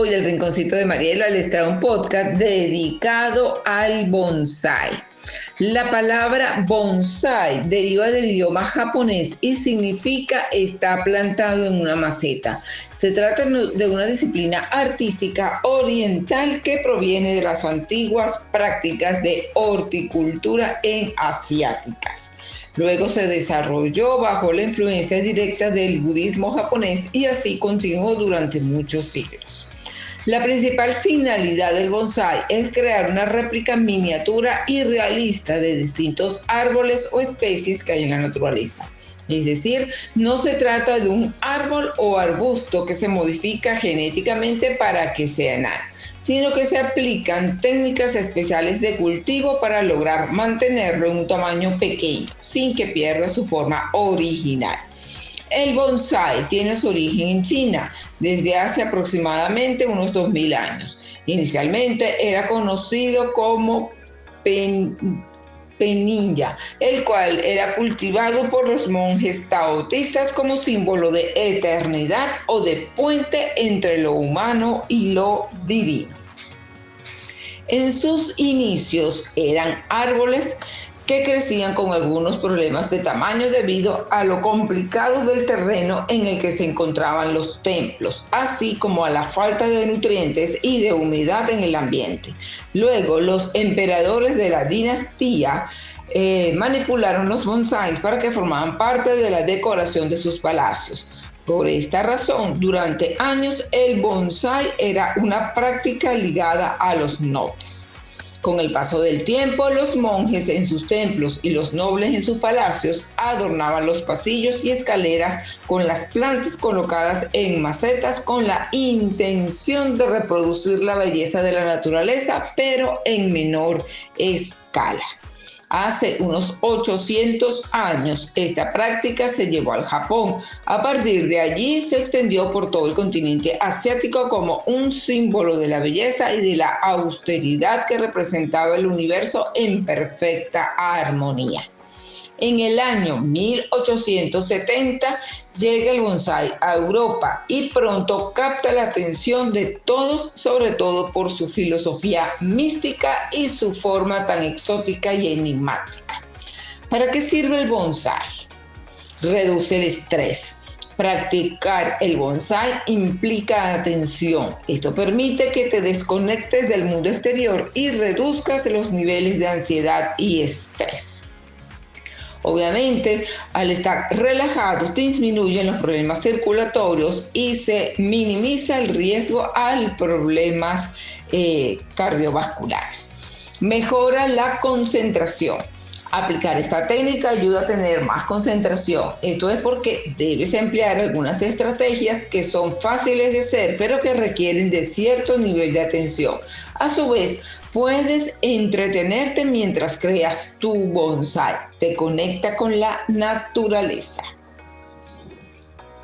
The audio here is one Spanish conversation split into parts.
Hoy el Rinconcito de Mariela les trae un podcast dedicado al bonsai. La palabra bonsai deriva del idioma japonés y significa está plantado en una maceta. Se trata de una disciplina artística oriental que proviene de las antiguas prácticas de horticultura en asiáticas. Luego se desarrolló bajo la influencia directa del budismo japonés y así continuó durante muchos siglos. La principal finalidad del bonsai es crear una réplica miniatura y realista de distintos árboles o especies que hay en la naturaleza. Es decir, no se trata de un árbol o arbusto que se modifica genéticamente para que sea enano, sino que se aplican técnicas especiales de cultivo para lograr mantenerlo en un tamaño pequeño, sin que pierda su forma original. El bonsai tiene su origen en China desde hace aproximadamente unos 2000 años. Inicialmente era conocido como pen, el cual era cultivado por los monjes taotistas como símbolo de eternidad o de puente entre lo humano y lo divino. En sus inicios eran árboles que crecían con algunos problemas de tamaño debido a lo complicado del terreno en el que se encontraban los templos, así como a la falta de nutrientes y de humedad en el ambiente. Luego, los emperadores de la dinastía eh, manipularon los bonsáis para que formaran parte de la decoración de sus palacios. Por esta razón, durante años el bonsai era una práctica ligada a los nobles. Con el paso del tiempo, los monjes en sus templos y los nobles en sus palacios adornaban los pasillos y escaleras con las plantas colocadas en macetas con la intención de reproducir la belleza de la naturaleza, pero en menor escala. Hace unos 800 años esta práctica se llevó al Japón. A partir de allí se extendió por todo el continente asiático como un símbolo de la belleza y de la austeridad que representaba el universo en perfecta armonía. En el año 1870 llega el bonsai a Europa y pronto capta la atención de todos, sobre todo por su filosofía mística y su forma tan exótica y enigmática. ¿Para qué sirve el bonsai? Reduce el estrés. Practicar el bonsai implica atención. Esto permite que te desconectes del mundo exterior y reduzcas los niveles de ansiedad y estrés. Obviamente, al estar relajado, disminuyen los problemas circulatorios y se minimiza el riesgo a problemas eh, cardiovasculares. Mejora la concentración. Aplicar esta técnica ayuda a tener más concentración. Esto es porque debes emplear algunas estrategias que son fáciles de hacer, pero que requieren de cierto nivel de atención. A su vez, puedes entretenerte mientras creas tu bonsai. Te conecta con la naturaleza.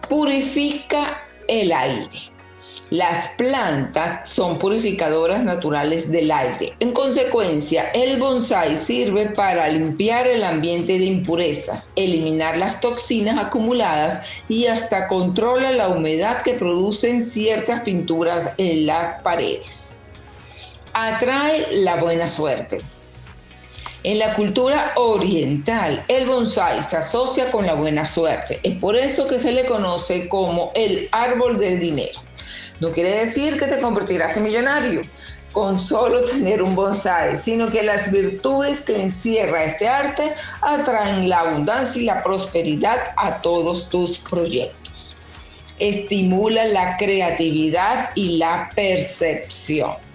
Purifica el aire. Las plantas son purificadoras naturales del aire. En consecuencia, el bonsai sirve para limpiar el ambiente de impurezas, eliminar las toxinas acumuladas y hasta controla la humedad que producen ciertas pinturas en las paredes. Atrae la buena suerte. En la cultura oriental, el bonsai se asocia con la buena suerte. Es por eso que se le conoce como el árbol del dinero. No quiere decir que te convertirás en millonario con solo tener un bonsai, sino que las virtudes que encierra este arte atraen la abundancia y la prosperidad a todos tus proyectos. Estimula la creatividad y la percepción.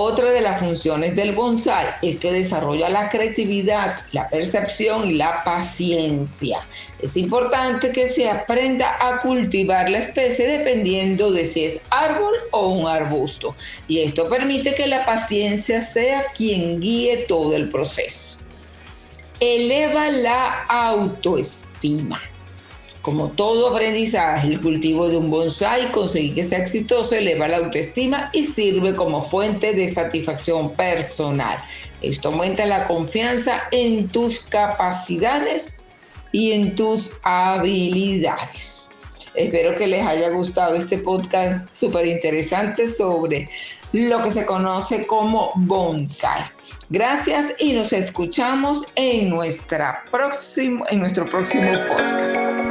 Otra de las funciones del bonsai es que desarrolla la creatividad, la percepción y la paciencia. Es importante que se aprenda a cultivar la especie dependiendo de si es árbol o un arbusto. Y esto permite que la paciencia sea quien guíe todo el proceso. Eleva la autoestima. Como todo aprendizaje, el cultivo de un bonsai conseguir que sea exitoso eleva la autoestima y sirve como fuente de satisfacción personal. Esto aumenta la confianza en tus capacidades y en tus habilidades. Espero que les haya gustado este podcast súper interesante sobre lo que se conoce como bonsai. Gracias y nos escuchamos en, nuestra próximo, en nuestro próximo podcast.